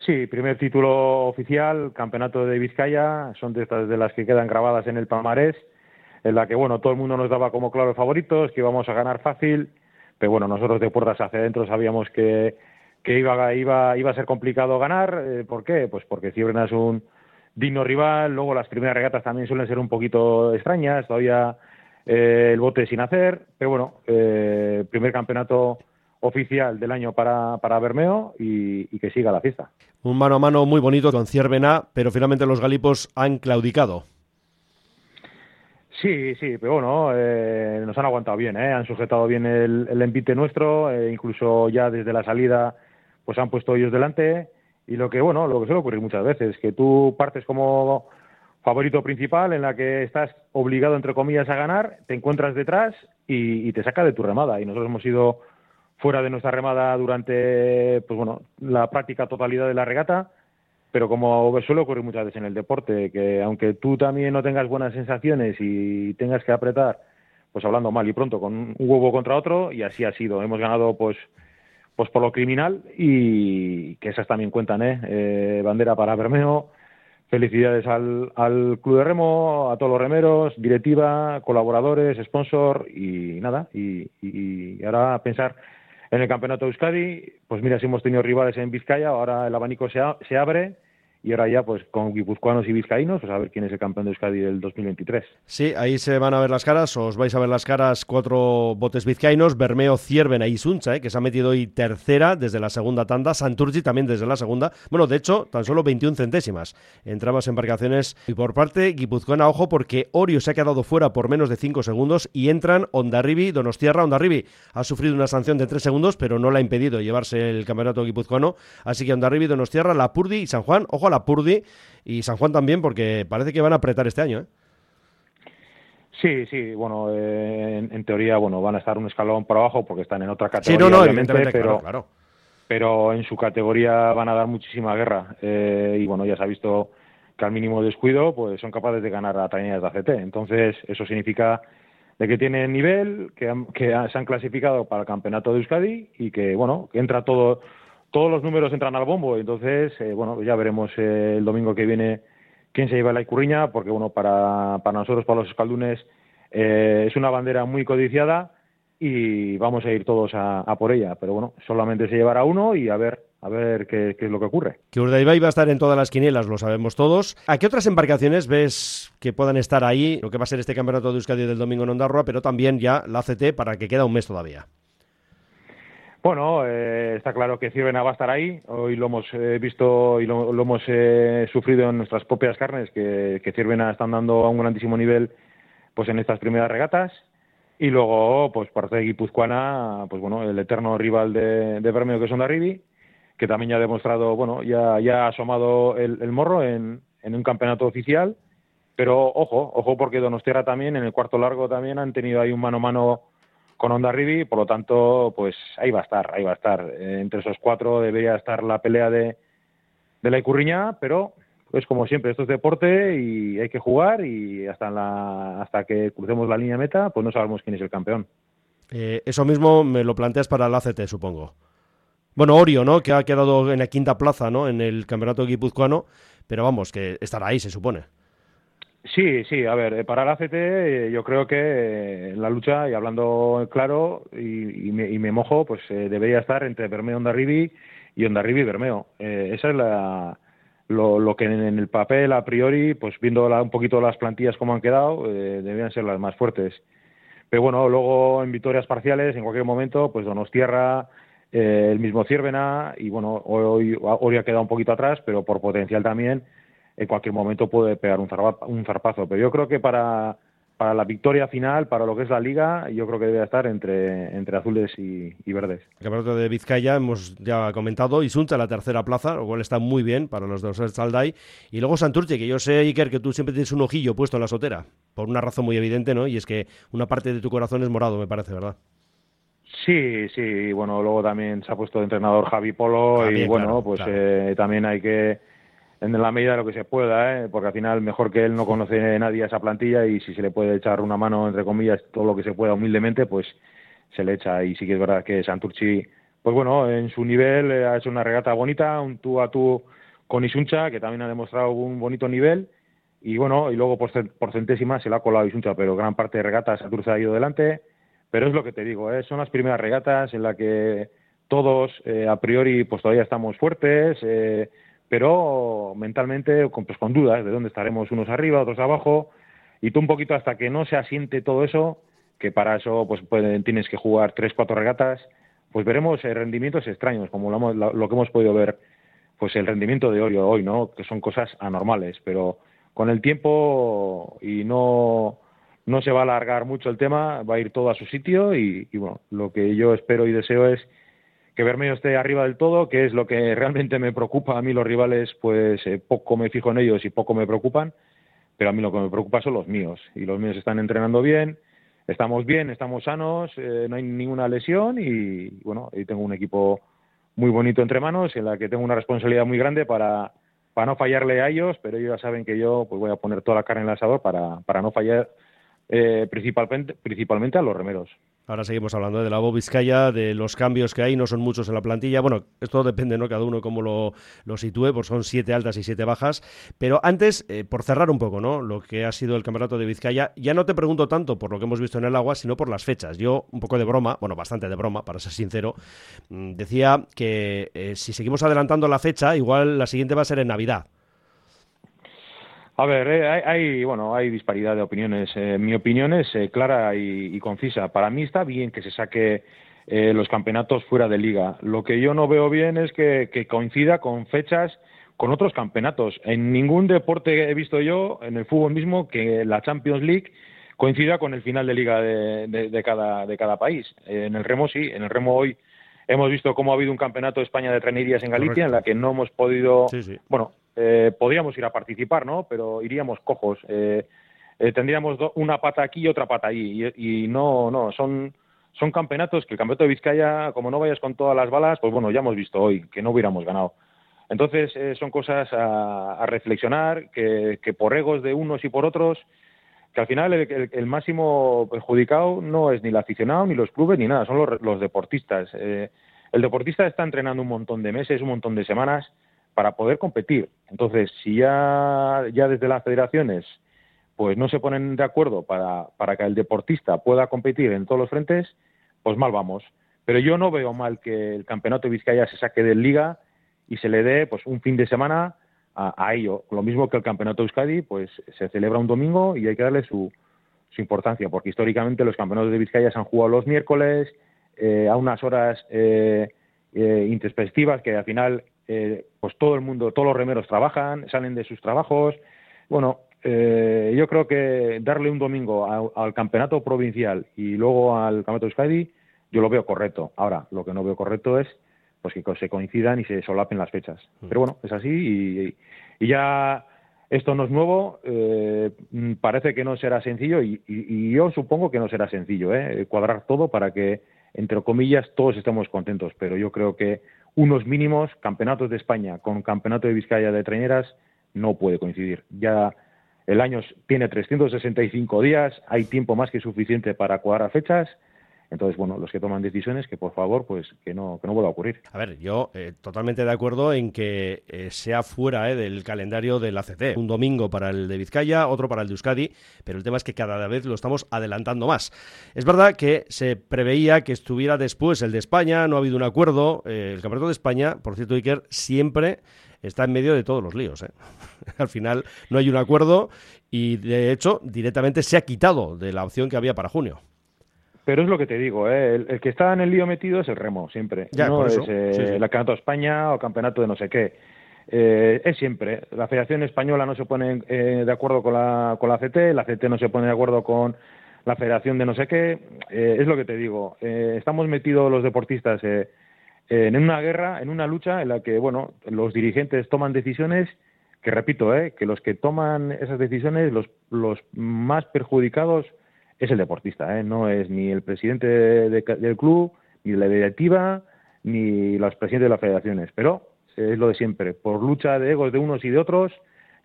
Sí, primer título oficial, campeonato de Vizcaya, son de estas de las que quedan grabadas en el palmarés, en la que bueno, todo el mundo nos daba como claro favoritos, que íbamos a ganar fácil, pero bueno, nosotros de puertas hacia adentro sabíamos que, que iba, iba, iba a ser complicado ganar, eh, ¿por qué? Pues porque Ciebrena es un digno rival, luego las primeras regatas también suelen ser un poquito extrañas, todavía eh, el bote sin hacer, pero bueno, eh, primer campeonato oficial del año para, para Bermeo y, que siga la fiesta. Un mano a mano muy bonito con Ciervena, pero finalmente los galipos han claudicado. Sí, sí, pero bueno, eh, nos han aguantado bien, ¿eh? han sujetado bien el, el envite nuestro, eh, incluso ya desde la salida pues han puesto ellos delante y lo que, bueno, lo que suele ocurrir muchas veces, que tú partes como favorito principal en la que estás obligado, entre comillas, a ganar, te encuentras detrás y, y te saca de tu remada y nosotros hemos ido fuera de nuestra remada durante pues bueno, la práctica totalidad de la regata, pero como suele ocurrir muchas veces en el deporte, que aunque tú también no tengas buenas sensaciones y tengas que apretar, pues hablando mal y pronto, con un huevo contra otro, y así ha sido. Hemos ganado pues pues por lo criminal y que esas también cuentan, ¿eh? eh bandera para Bermeo, felicidades al, al Club de Remo, a todos los remeros, directiva, colaboradores, sponsor y nada, y, y ahora pensar en el Campeonato de Euskadi, pues mira, si hemos tenido rivales en Vizcaya, ahora el abanico se, se abre y ahora ya pues con guipuzcoanos y vizcaínos, pues a ver quién es el campeón de Euskadi del 2023. Sí, ahí se van a ver las caras, os vais a ver las caras cuatro botes vizcaínos, Bermeo, Ciervena y Suncha, eh, que se ha metido hoy tercera desde la segunda tanda, Santurci también desde la segunda, bueno, de hecho, tan solo 21 centésimas entre ambas embarcaciones. Y por parte guipuzcoana, ojo, porque Orio se ha quedado fuera por menos de 5 segundos y entran Ondarribi, Donostierra, Ondarribi ha sufrido una sanción de 3 segundos, pero no la ha impedido llevarse el campeonato guipuzcoano, así que Ondarribi, Donostierra, Lapurdi y San Juan, ojo la Purdi y San Juan también, porque parece que van a apretar este año. ¿eh? Sí, sí, bueno, eh, en, teoría, bueno, van a estar un escalón por abajo porque están en otra categoría, obviamente, pero, claro, pero en su categoría van a dar muchísima guerra. Eh, y bueno, ya se ha visto que al mínimo descuido, pues son capaces de ganar a traídas de ACT. Entonces, eso significa de que tienen nivel, que, que se han clasificado para el campeonato de Euskadi y que, bueno, que entra todo todos los números entran al bombo, entonces, eh, bueno, ya veremos eh, el domingo que viene quién se lleva la Icurriña, porque, bueno, para, para nosotros, para los escaldunes, eh, es una bandera muy codiciada y vamos a ir todos a, por ella, pero bueno, solamente se llevará uno y a ver a ver qué, es lo que ocurre. Que Urdaibai va a estar en todas las quinielas, lo sabemos todos. ¿A qué otras embarcaciones ves que puedan estar ahí? Lo que va a ser este campeonato de Euskadi del domingo en Ondarroa, pero también ya la ACT para que queda un mes todavía. Bueno, eh, está claro que Ciervena va a estar ahí. Hoy lo hemos eh, visto y lo, hemos eh, sufrido en nuestras propias carnes, que, que Ciervena están dando a un grandísimo nivel pues en estas primeras regatas. Y luego, pues parte de Guipuzcoana, pues bueno, el eterno rival de, de que es Ondarribi, que también ya ha demostrado, bueno, ya, ya ha asomado el, morro en, en un campeonato oficial. Pero ojo, ojo porque Donostierra también, en el cuarto largo también han tenido ahí un mano a mano con Honda Rivi, por lo tanto, pues ahí va a estar, ahí va a estar. Eh, entre esos cuatro debería estar la pelea de, de la Icurriña, pero pues como siempre, esto es deporte y hay que jugar y hasta, la, hasta que crucemos la línea meta, pues no sabemos quién es el campeón. Eh, eso mismo me lo planteas para el ACT, supongo. Bueno, Orio, ¿no? Que ha quedado en la quinta plaza, ¿no? En el campeonato guipuzcoano, pero vamos, que estará ahí, se supone. Sí, sí, a ver, eh, para la ACT eh, yo creo que en eh, la lucha, y hablando claro, y, me, mojo, pues debería estar entre Bermeo Ondarribi y Ondarribi Bermeo. esa es la, lo, que en, el papel, a priori, pues viendo un poquito las plantillas como han quedado, deberían ser las más fuertes. Pero bueno, luego en victorias parciales, en cualquier momento, pues Donostierra, el mismo Ciervena, y bueno, hoy, hoy ha quedado un poquito atrás, pero por potencial también en cualquier momento puede pegar un, zarpazo. Pero yo creo que para, para la victoria final, para lo que es la liga, yo creo que debe estar entre, entre azules y, verdes. El campeonato de Vizcaya hemos ya comentado, y Sunta la tercera plaza, lo cual está muy bien para los dos Salday. Y luego Santurce, que yo sé, Iker, que tú siempre tienes un ojillo puesto en la sotera, por una razón muy evidente, ¿no? Y es que una parte de tu corazón es morado, me parece, ¿verdad? Sí, sí, bueno, luego también se ha puesto de entrenador Javi Polo y bueno, pues Eh, también hay que en la medida de lo que se pueda, ¿eh? porque al final mejor que él no conoce nadie a esa plantilla y si se le puede echar una mano, entre comillas, todo lo que se pueda humildemente, pues se le echa. Y sí que es verdad que Santurci pues bueno, en su nivel ha hecho una regata bonita, un tú a tú con Isuncha, que también ha demostrado un bonito nivel, y bueno, y luego por, centésima se la ha colado Isuncha, pero gran parte de regatas Aturza ha ido delante, pero es lo que te digo, ¿eh? son las primeras regatas en las que todos eh, a priori pues todavía estamos fuertes, eh, pero mentalmente con, pues, con dudas de dónde estaremos unos arriba, otros abajo, y tú un poquito hasta que no se asiente todo eso, que para eso pues tienes que jugar tres, cuatro regatas, pues veremos eh, rendimientos extraños, como lo, lo, que hemos podido ver, pues el rendimiento de Orio hoy, ¿no? Que son cosas anormales, pero con el tiempo y no no se va a alargar mucho el tema, va a ir todo a su sitio y, bueno, lo que yo espero y deseo es que Bermeo esté arriba del todo, que es lo que realmente me preocupa a mí los rivales, pues eh, poco me fijo en ellos y poco me preocupan, pero a mí lo que me preocupa son los míos y los míos están entrenando bien, estamos bien, estamos sanos, eh, no hay ninguna lesión y bueno, y tengo un equipo muy bonito entre manos en la que tengo una responsabilidad muy grande para, para no fallarle a ellos, pero ellos ya saben que yo pues voy a poner toda la carne en el asador para, para no fallar eh, principalmente, principalmente a los remeros. Ahora seguimos hablando de la Vizcaya, de los cambios que hay, no son muchos en la plantilla. Bueno, esto depende, ¿no? Cada uno cómo lo, lo sitúe, pues son siete altas y siete bajas. Pero antes, eh, por cerrar un poco, ¿no? Lo que ha sido el campeonato de Vizcaya, ya no te pregunto tanto por lo que hemos visto en el agua, sino por las fechas. Yo, un poco de broma, bueno, bastante de broma, para ser sincero, mm, decía que eh, si seguimos adelantando la fecha, igual la siguiente va a ser en Navidad. A ver, eh, hay, bueno, hay disparidad de opiniones. Eh, mi opinión es eh, clara y, concisa. Para mí está bien que se saque los campeonatos fuera de liga. Lo que yo no veo bien es que, coincida con fechas con otros campeonatos. En ningún deporte he visto yo, en el fútbol mismo, que la Champions League coincida con el final de liga de, cada, de cada país. en el remo sí, en el remo hoy hemos visto cómo ha habido un campeonato de España de trenerías en Galicia en la que no hemos podido, bueno, eh, podríamos ir a participar, ¿no? Pero iríamos cojos. Eh, eh, tendríamos una pata aquí y otra pata ahí. Y, no, no, son, son campeonatos que el campeonato de Vizcaya, como no vayas con todas las balas, pues bueno, ya hemos visto hoy que no hubiéramos ganado. Entonces, son cosas a, reflexionar, que, por egos de unos y por otros, que al final el, máximo perjudicado no es ni el aficionado, ni los clubes, ni nada, son los, los deportistas. el deportista está entrenando un montón de meses, un montón de semanas, para poder competir. Entonces, si ya, desde las federaciones pues no se ponen de acuerdo para, para que el deportista pueda competir en todos los frentes, pues mal vamos. Pero yo no veo mal que el campeonato de Vizcaya se saque de liga y se le dé pues un fin de semana a, ello. Lo mismo que el campeonato de Euskadi, pues se celebra un domingo y hay que darle su, su importancia, porque históricamente los campeonatos de Vizcaya se han jugado los miércoles eh, a unas horas eh, eh, que al final eh, pues todo el mundo, todos los remeros trabajan, salen de sus trabajos. Bueno, eh, yo creo que darle un domingo al campeonato provincial y luego al campeonato de Euskadi, yo lo veo correcto. Ahora, lo que no veo correcto es pues que se coincidan y se solapen las fechas. Mm. Pero bueno, es así y, ya esto no es nuevo, eh, parece que no será sencillo y, y, yo supongo que no será sencillo, ¿eh? cuadrar todo para que, entre comillas, todos estemos contentos, pero yo creo que unos mínimos, campeonatos de España con campeonato de Vizcaya de traineras, no puede coincidir. Ya el año tiene 365 días, hay tiempo más que suficiente para cuadrar fechas entonces, bueno, los que toman decisiones, que por favor, pues que no, que no vuelva a ocurrir. A ver, yo eh, totalmente de acuerdo en que eh, sea fuera eh, del calendario del ACT. Un domingo para el de Vizcaya, otro para el de Euskadi, pero el tema es que cada vez lo estamos adelantando más. Es verdad que se preveía que estuviera después el de España, no ha habido un acuerdo. el Campeonato de España, por cierto, Iker, siempre está en medio de todos los líos. Al final no hay un acuerdo y, de hecho, directamente se ha quitado de la opción que había para junio. Pero es lo que te digo, ¿eh? el, que está en el lío metido es el remo, siempre. no es eh, el Campeonato de España o Campeonato de no sé qué. Eh, es siempre. La Federación Española no se pone eh, de acuerdo con la, con la CT, la CT no se pone de acuerdo con la Federación de no sé qué. es lo que te digo. estamos metidos los deportistas en una guerra, en una lucha en la que, bueno, los dirigentes toman decisiones que, repito, que los que toman esas decisiones, los, los más perjudicados es el deportista, ¿eh? no es ni el presidente del club, ni la directiva, ni los presidentes de las federaciones, pero es lo de siempre, por lucha de egos de unos y de otros,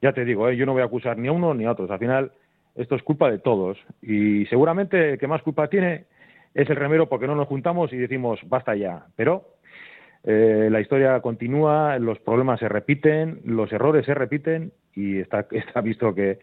ya te digo, ¿eh? yo no voy a acusar ni a uno ni a otros, al final esto es culpa de todos y seguramente el que más culpa tiene es el remero porque no nos juntamos y decimos basta ya, pero eh, la historia continúa, los problemas se repiten, los errores se repiten y está, está visto que,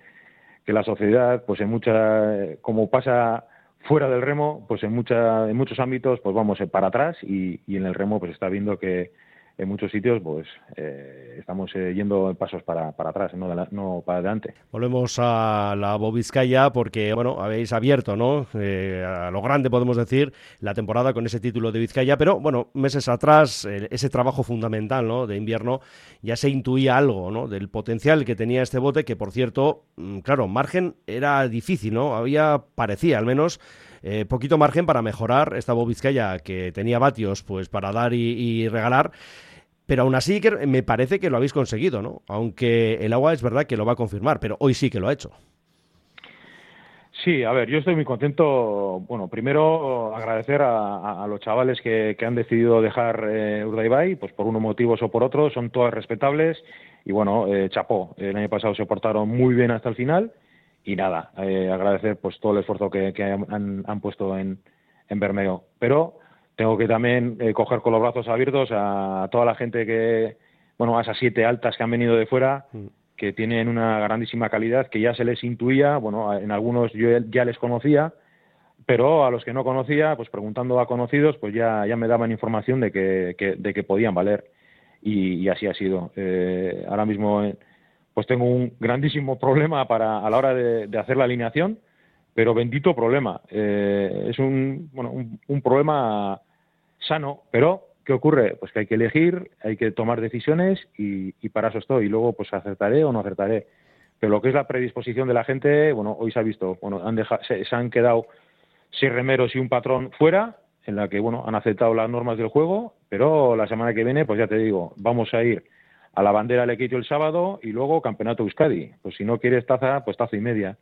que la sociedad, pues en mucha, como pasa fuera del remo, pues en, mucha, en muchos ámbitos, pues vamos para atrás y, y en el remo, pues está viendo que, en muchos sitios pues eh, estamos eh, yendo pasos para, para atrás, no, no, para adelante. Volvemos a la Bobiscaya porque, bueno, habéis abierto, ¿no? Eh, a lo grande podemos decir la temporada con ese título de Vizcaya, pero bueno, meses atrás ese trabajo fundamental, ¿no? De invierno ya se intuía algo, ¿no? Del potencial que tenía este bote, que por cierto, mm, claro, margen era difícil, ¿no? Había, parecía al menos, poquito margen para mejorar esta Bobiscaya que tenía vatios pues para dar y regalar pero aún así me parece que lo habéis conseguido, ¿no? Aunque el agua es verdad que lo va a confirmar, pero hoy sí que lo ha hecho. Sí, a ver, yo estoy muy contento. Bueno, primero agradecer a, los chavales que, han decidido dejar eh, Urdaibai, pues por unos motivos o por otros, son todas respetables. Y bueno, eh, chapó, el año pasado se portaron muy bien hasta el final. Y nada, eh, agradecer pues todo el esfuerzo que, han, puesto en, en Bermeo. Pero tengo que también eh, coger con los brazos abiertos a, toda la gente que, bueno, a esas siete altas que han venido de fuera, mm. que tienen una grandísima calidad, que ya se les intuía, bueno, en algunos yo ya les conocía, pero a los que no conocía, pues preguntando a conocidos, pues ya, ya me daban información de que, de que podían valer. Y, así ha sido. Eh, ahora mismo, eh, pues tengo un grandísimo problema para, a la hora de, hacer la alineación, pero bendito problema. es un, bueno, un problema sano, pero ¿qué ocurre? Pues que hay que elegir, hay que tomar decisiones y, para eso estoy. Y luego, pues acertaré o no acertaré. Pero lo que es la predisposición de la gente, bueno, hoy se ha visto, bueno, han se, han quedado seis remeros y un patrón fuera, en la que, bueno, han aceptado las normas del juego, pero la semana que viene, pues ya te digo, vamos a ir a la bandera Lequillo el sábado y luego Campeonato Euskadi. Pues si no quieres taza, pues taza y media.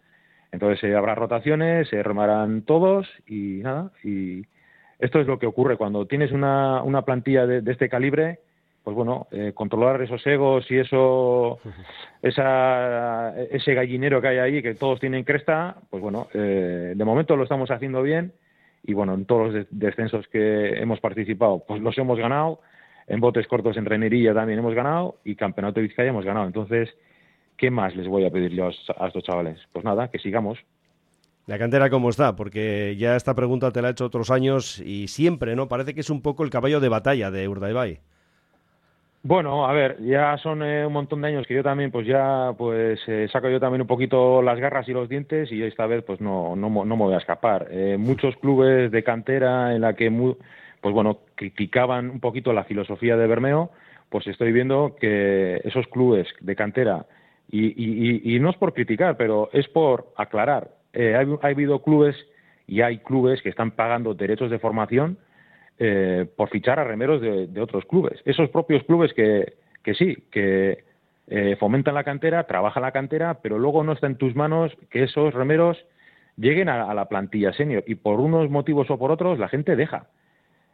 Entonces eh, habrá rotaciones, se remarán todos y nada, y, esto es lo que ocurre cuando tienes una, una plantilla de, este calibre, pues bueno, eh, controlar esos egos y eso, esa, ese gallinero que hay ahí, que todos tienen cresta, pues bueno, eh, de momento lo estamos haciendo bien y bueno, en todos los descensos que hemos participado, pues los hemos ganado, en botes cortos en Renería también hemos ganado y Campeonato de Vizcaya hemos ganado. Entonces, ¿qué más les voy a pedir yo a estos chavales? Pues nada, que sigamos. La cantera cómo está, porque ya esta pregunta te la he hecho otros años y siempre, ¿no? Parece que es un poco el caballo de batalla de Urdaibai. Bueno, a ver, ya son eh, un montón de años que yo también, pues ya, pues eh, saco yo también un poquito las garras y los dientes y esta vez, pues no, no, no me voy a escapar. Eh, muchos clubes de cantera en la que, pues bueno, criticaban un poquito la filosofía de Bermeo, pues estoy viendo que esos clubes de cantera y, y, no es por criticar, pero es por aclarar eh, ha, habido clubes y hay clubes que están pagando derechos de formación eh, por fichar a remeros de, otros clubes. Esos propios clubes que, que sí, que eh, fomentan la cantera, trabajan la cantera, pero luego no está en tus manos que esos remeros lleguen a, la plantilla senior y por unos motivos o por otros la gente deja.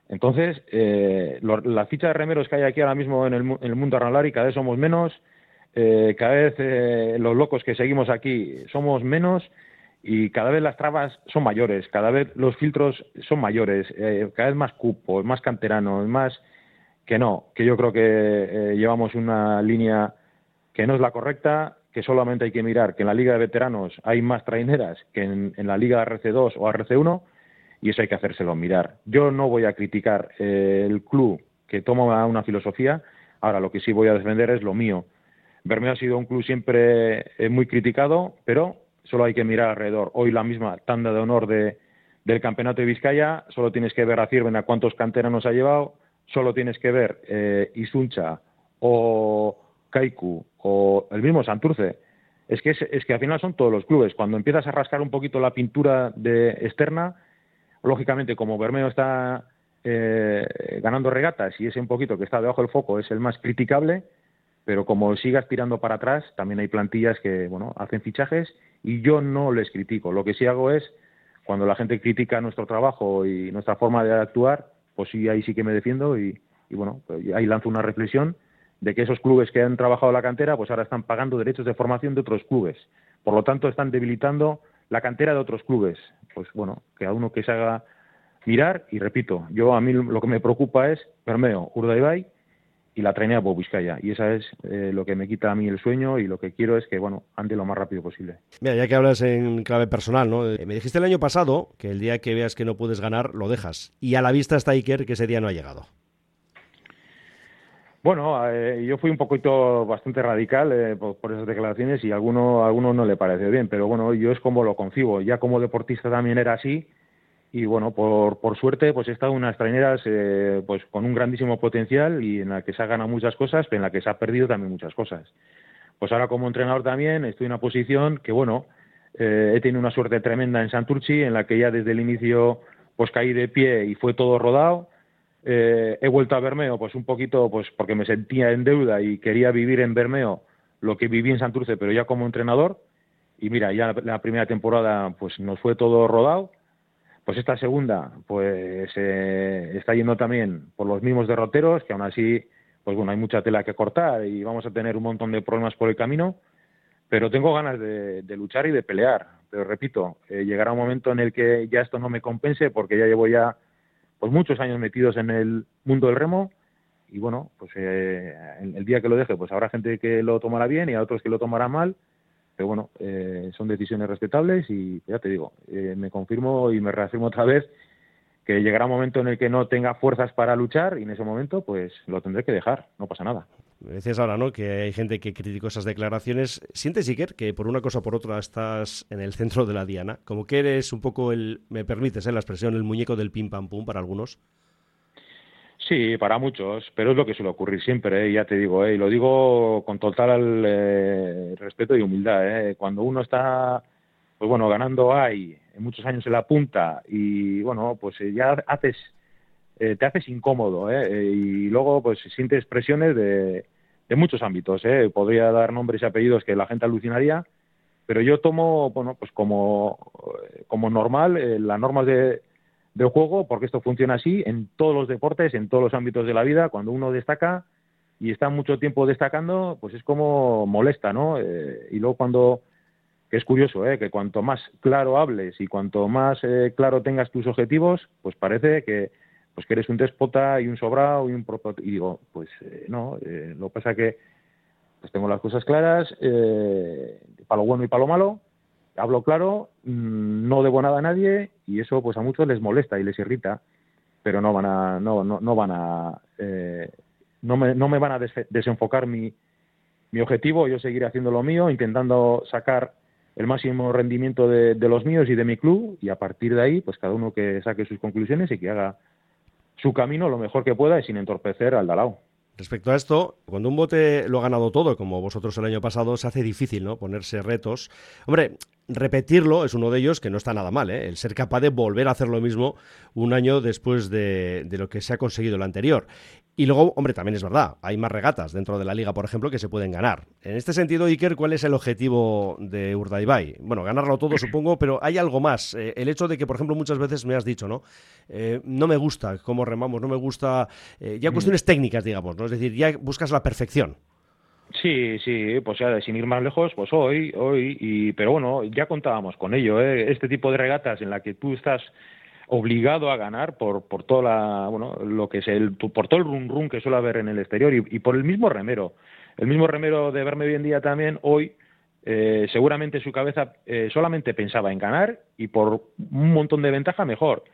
Entonces, eh, la ficha de remeros que hay aquí ahora mismo en el, en el mundo cada vez somos menos, cada vez los locos que seguimos aquí somos menos y cada vez las trabas son mayores, cada vez los filtros son mayores, eh, cada vez más cupos, más canteranos, más que no, que yo creo que eh, llevamos una línea que no es la correcta, que solamente hay que mirar que en la Liga de Veteranos hay más traineras que en, la Liga RC2 o RC1 y eso hay que hacérselo mirar. Yo no voy a criticar eh, el club que toma una filosofía, ahora lo que sí voy a defender es lo mío. Bermeo ha sido un club siempre muy criticado, pero solo hay que mirar alrededor. Hoy la misma tanda de honor de, del Campeonato de Vizcaya, solo tienes que ver a Cierven a cuántos canteranos ha llevado, solo tienes que ver eh, Isuncha o Kaiku o el mismo Santurce. Es que, es, que al final son todos los clubes. Cuando empiezas a rascar un poquito la pintura de externa, lógicamente como Bermeo está eh, ganando regatas y ese un poquito que está debajo del foco es el más criticable, pero como sigas tirando para atrás, también hay plantillas que bueno hacen fichajes y yo no les critico. Lo que sí hago es, cuando la gente critica nuestro trabajo y nuestra forma de actuar, pues sí, ahí sí que me defiendo y, bueno, pues ahí lanzo una reflexión de que esos clubes que han trabajado la cantera, pues ahora están pagando derechos de formación de otros clubes. Por lo tanto, están debilitando la cantera de otros clubes. Pues bueno, que a uno que se haga mirar y repito, yo a mí lo que me preocupa es Bermeo, Urdaibai y la trainea por. Y esa es eh, lo que me quita a mí el sueño y lo que quiero es que, bueno, ande lo más rápido posible. Mira, ya que hablas en clave personal, ¿no? Eh, me dijiste el año pasado que el día que veas que no puedes ganar, lo dejas. Y a la vista está Iker que ese día no ha llegado. Bueno, eh, yo fui un poquito bastante radical por, esas declaraciones y a alguno, alguno no le pareció bien, pero bueno, yo es como lo concibo. Ya como deportista también era así y bueno, por, por suerte, pues he estado en unas traineras eh, pues con un grandísimo potencial y en la que se ha ganado muchas cosas, pero en la que se ha perdido también muchas cosas. Pues ahora como entrenador también estoy en una posición que, bueno, eh, he tenido una suerte tremenda en Santurci, en la que ya desde el inicio pues caí de pie y fue todo rodado. Eh, he vuelto a Bermeo, pues un poquito, pues porque me sentía en deuda y quería vivir en Bermeo lo que viví en Santurce, pero ya como entrenador. Y mira, ya la primera temporada pues nos fue todo rodado pues esta segunda, pues eh, está yendo también por los mismos derroteros, que aún así, pues bueno, hay mucha tela que cortar y vamos a tener un montón de problemas por el camino, pero tengo ganas de, luchar y de pelear. Pero repito, eh, llegará un momento en el que ya esto no me compense, porque ya llevo ya pues muchos años metidos en el mundo del remo y bueno, pues eh, el, día que lo deje, pues habrá gente que lo tomará bien y a otros que lo tomará mal pero bueno, eh, son decisiones respetables y ya te digo, eh, me confirmo y me reafirmo otra vez que llegará un momento en el que no tenga fuerzas para luchar y en ese momento pues lo tendré que dejar, no pasa nada. Decías ahora, ¿no? Que hay gente que criticó esas declaraciones. ¿Sientes, Iker, que por una cosa o por otra estás en el centro de la diana? Como que eres un poco el, me permites ¿eh? la expresión, el muñeco del pim pam pum para algunos. Sí, para muchos, pero es lo que suele ocurrir siempre, ¿eh? ya te digo, ¿eh? y lo digo con total eh, respeto y humildad. Cuando uno está, pues bueno, ganando hay muchos años en la punta y bueno, pues ya haces, te haces incómodo y luego pues sientes presiones de, de muchos ámbitos. Podría dar nombres y apellidos que la gente alucinaría, pero yo tomo, bueno, pues como, como normal las normas de de juego, porque esto funciona así en todos los deportes, en todos los ámbitos de la vida. Cuando uno destaca y está mucho tiempo destacando, pues es como molesta, ¿no? Eh, y luego cuando, que es curioso, ¿eh? que cuanto más claro hables y cuanto más eh, claro tengas tus objetivos, pues parece que pues que eres un déspota y un sobrado y un y digo, pues eh, no, lo que pasa que pues tengo las cosas claras, para lo bueno y para lo malo, hablo claro, mm, no debo nada a nadie y eso pues a muchos les molesta y les irrita, pero no van a, no, no, no van a, eh, no, me, no me van a desenfocar mi, mi objetivo, yo seguiré haciendo lo mío, intentando sacar el máximo rendimiento de, de, los míos y de mi club y a partir de ahí pues cada uno que saque sus conclusiones y que haga su camino lo mejor que pueda y sin entorpecer al Dalao. Respecto a esto, cuando un bote lo ha ganado todo, como vosotros el año pasado, se hace difícil, ¿no? Ponerse retos. Hombre, repetirlo es uno de ellos que no está nada mal, ¿eh? el ser capaz de volver a hacer lo mismo un año después de, de, lo que se ha conseguido el anterior. Y luego, hombre, también es verdad, hay más regatas dentro de la liga, por ejemplo, que se pueden ganar. En este sentido, Iker, ¿cuál es el objetivo de Urdaibai? Bueno, ganarlo todo, supongo, pero hay algo más. Eh, el hecho de que, por ejemplo, muchas veces me has dicho, ¿no? Eh, no me gusta cómo remamos, no me gusta. Eh, ya cuestiones técnicas, digamos, ¿no? Es decir, ya buscas la perfección. Sí, sí, pues ya sin ir más lejos, pues hoy, hoy, y, pero bueno, ya contábamos con ello, ¿eh? este tipo de regatas en la que tú estás obligado a ganar por, por toda la, bueno, lo que es el, por todo el run run que suele haber en el exterior y, por el mismo remero. El mismo remero de verme hoy en día también, hoy, eh, seguramente su cabeza eh, solamente pensaba en ganar y por un montón de ventaja mejor.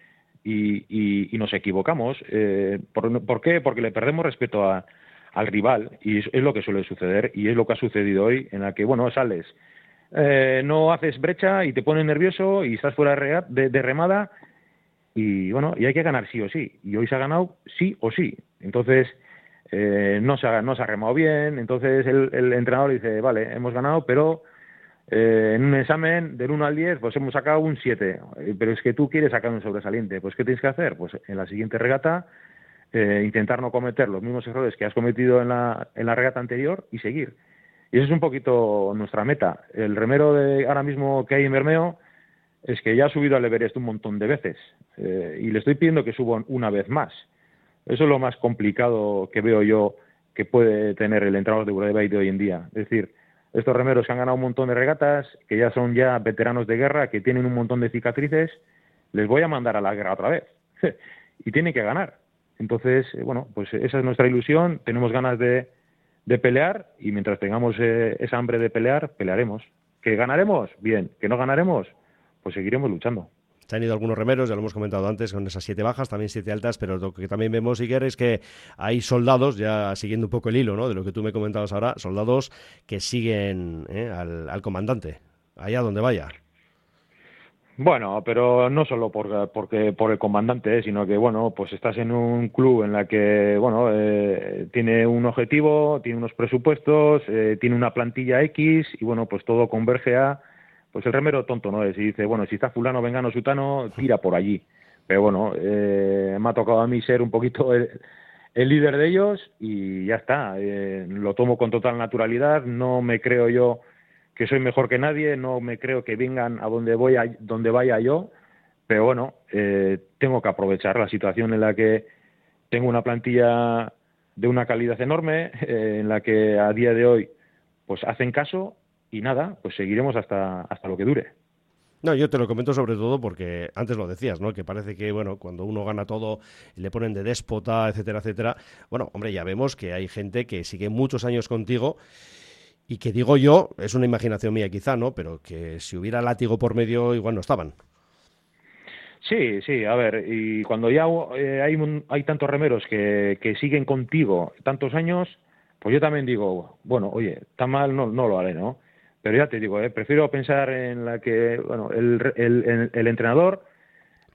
Y, y, nos equivocamos. Eh, ¿por, ¿por, qué? Porque le perdemos respeto a, al rival y es, es, lo que suele suceder y es lo que ha sucedido hoy en la que, bueno, sales, eh, no haces brecha y te pones nervioso y estás fuera de, de remada y bueno, y hay que ganar sí o sí. Y hoy se ha ganado sí o sí. Entonces, eh, no, se ha, no se ha remado bien. Entonces el, el entrenador dice, vale, hemos ganado, pero eh, en un examen del 1 al 10, pues hemos sacado un 7. Eh, pero es que tú quieres sacar un sobresaliente. Pues ¿qué tienes que hacer? Pues en la siguiente regata, eh, intentar no cometer los mismos errores que has cometido en la, en la regata anterior y seguir. Y eso es un poquito nuestra meta. El remero de ahora mismo que hay en Bermeo es que ya ha subido al Everest un montón de veces eh, y le estoy pidiendo que suba una vez más. Eso es lo más complicado que veo yo que puede tener el entrenador de Urdaibai de hoy en día. Es decir, estos remeros que han ganado un montón de regatas, que ya son ya veteranos de guerra, que tienen un montón de cicatrices, les voy a mandar a la guerra otra vez. y tiene que ganar. Entonces, eh, bueno, pues esa es nuestra ilusión, tenemos ganas de, de pelear y mientras tengamos eh, esa hambre de pelear, pelearemos. ¿Que ganaremos? Bien. ¿Que no ganaremos? Pues seguiremos luchando. Se han ido algunos remeros, ya lo hemos comentado antes, con esas siete bajas, también siete altas, pero lo que también vemos, Iker, es que hay soldados, ya siguiendo un poco el hilo ¿no? de lo que tú me comentabas ahora, soldados que siguen ¿eh? al, al comandante, allá donde vaya. Bueno, pero no solo por, porque, por el comandante, ¿eh? sino que, bueno, pues estás en un club en la que, bueno, eh, tiene un objetivo, tiene unos presupuestos, eh, tiene una plantilla X y, bueno, pues todo converge a, pues el remero tonto no es. Dice, bueno, si está fulano, vengano, sutano, tira por allí. Pero bueno, me ha tocado a mí ser un poquito el, el líder de ellos y ya está. lo tomo con total naturalidad, no me creo yo que soy mejor que nadie, no me creo que vengan a donde voy a, donde vaya yo, pero bueno, eh, tengo que aprovechar la situación en la que tengo una plantilla de una calidad enorme, eh, en la que a día de hoy pues hacen caso y nada, pues seguiremos hasta, hasta lo que dure. No, yo te lo comento sobre todo porque antes lo decías, ¿no? Que parece que, bueno, cuando uno gana todo le ponen de déspota, etcétera, etcétera. Bueno, hombre, ya vemos que hay gente que sigue muchos años contigo y que digo yo, es una imaginación mía quizá, ¿no? Pero que si hubiera látigo por medio igual no estaban. Sí, sí, a ver, y cuando ya eh, hay, hay tantos remeros que, que siguen contigo tantos años, pues yo también digo, bueno, oye, tan mal no, no lo haré, ¿no? Pero ya te digo, eh, prefiero pensar en la que, bueno, el, el, el, entrenador,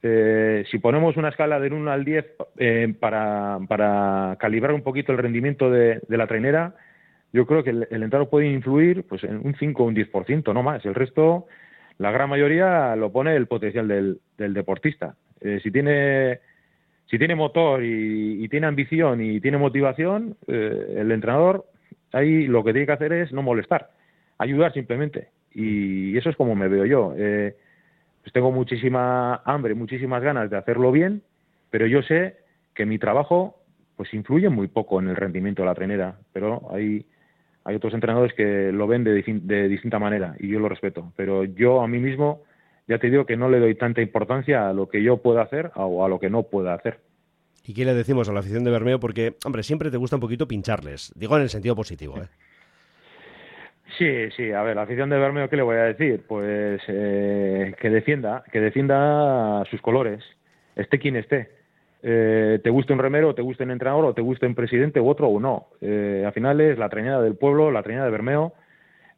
eh, si ponemos una escala del 1 al 10 eh, para, para calibrar un poquito el rendimiento de, de la trainera, yo creo que el, el puede influir pues en un 5 o un 10%, no más. El resto, la gran mayoría lo pone el potencial del, del deportista. Eh, si tiene si tiene motor y, tiene ambición y tiene motivación, eh, el entrenador ahí lo que tiene que hacer es no molestar, ayudar simplemente. Y eso es como me veo yo. Eh, pues tengo muchísima hambre, muchísimas ganas de hacerlo bien, pero yo sé que mi trabajo pues influye muy poco en el rendimiento de la trenera, pero hay hay otros entrenadores que lo ven de, de, distinta manera y yo lo respeto. Pero yo a mí mismo ya te digo que no le doy tanta importancia a lo que yo pueda hacer o a lo que no pueda hacer. ¿Y qué le decimos a la afición de Bermeo? Porque, hombre, siempre te gusta un poquito pincharles. Digo en el sentido positivo, ¿eh? Sí, sí, a ver, la afición de Bermeo, ¿qué le voy a decir? Pues eh, que defienda, que defienda sus colores, esté quien esté eh, te guste un remero, te guste un entrenador, o te guste un presidente u otro o no. Eh, al final es la trañada del pueblo, la trañada de Bermeo,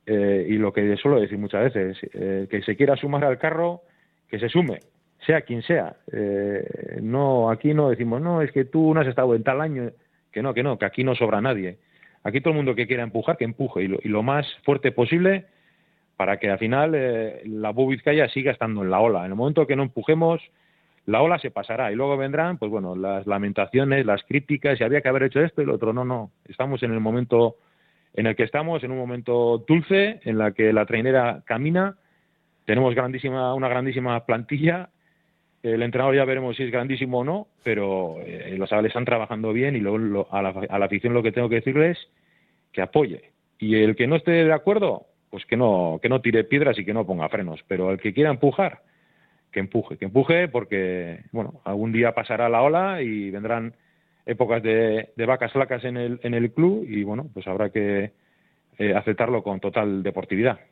eh, y lo que suelo decir muchas veces, eh, que se quiera sumar al carro, que se sume, sea quien sea. Eh, no, aquí no decimos, no, es que tú no has estado en tal año, que no, que no, que aquí no sobra nadie. Aquí todo el mundo que quiera empujar, que empuje, y lo, y lo más fuerte posible para que al final eh, la Vizcaya siga estando en la ola. En el momento que no empujemos, la ola se pasará y luego vendrán, pues bueno, las lamentaciones, las críticas, y había que haber hecho esto y lo otro. No, no, estamos en el momento en el que estamos, en un momento dulce, en la que la trainera camina, tenemos grandísima, una grandísima plantilla, el entrenador ya veremos si es grandísimo o no, pero eh, los chavales están trabajando bien y luego a, la, a la afición lo que tengo que decirles es que apoye. Y el que no esté de acuerdo, pues que no, que no tire piedras y que no ponga frenos, pero el que quiera empujar, que empuje, que empuje porque, bueno, algún día pasará la ola y vendrán épocas de, vacas flacas en el, en el club y, bueno, pues habrá que eh, aceptarlo con total deportividad.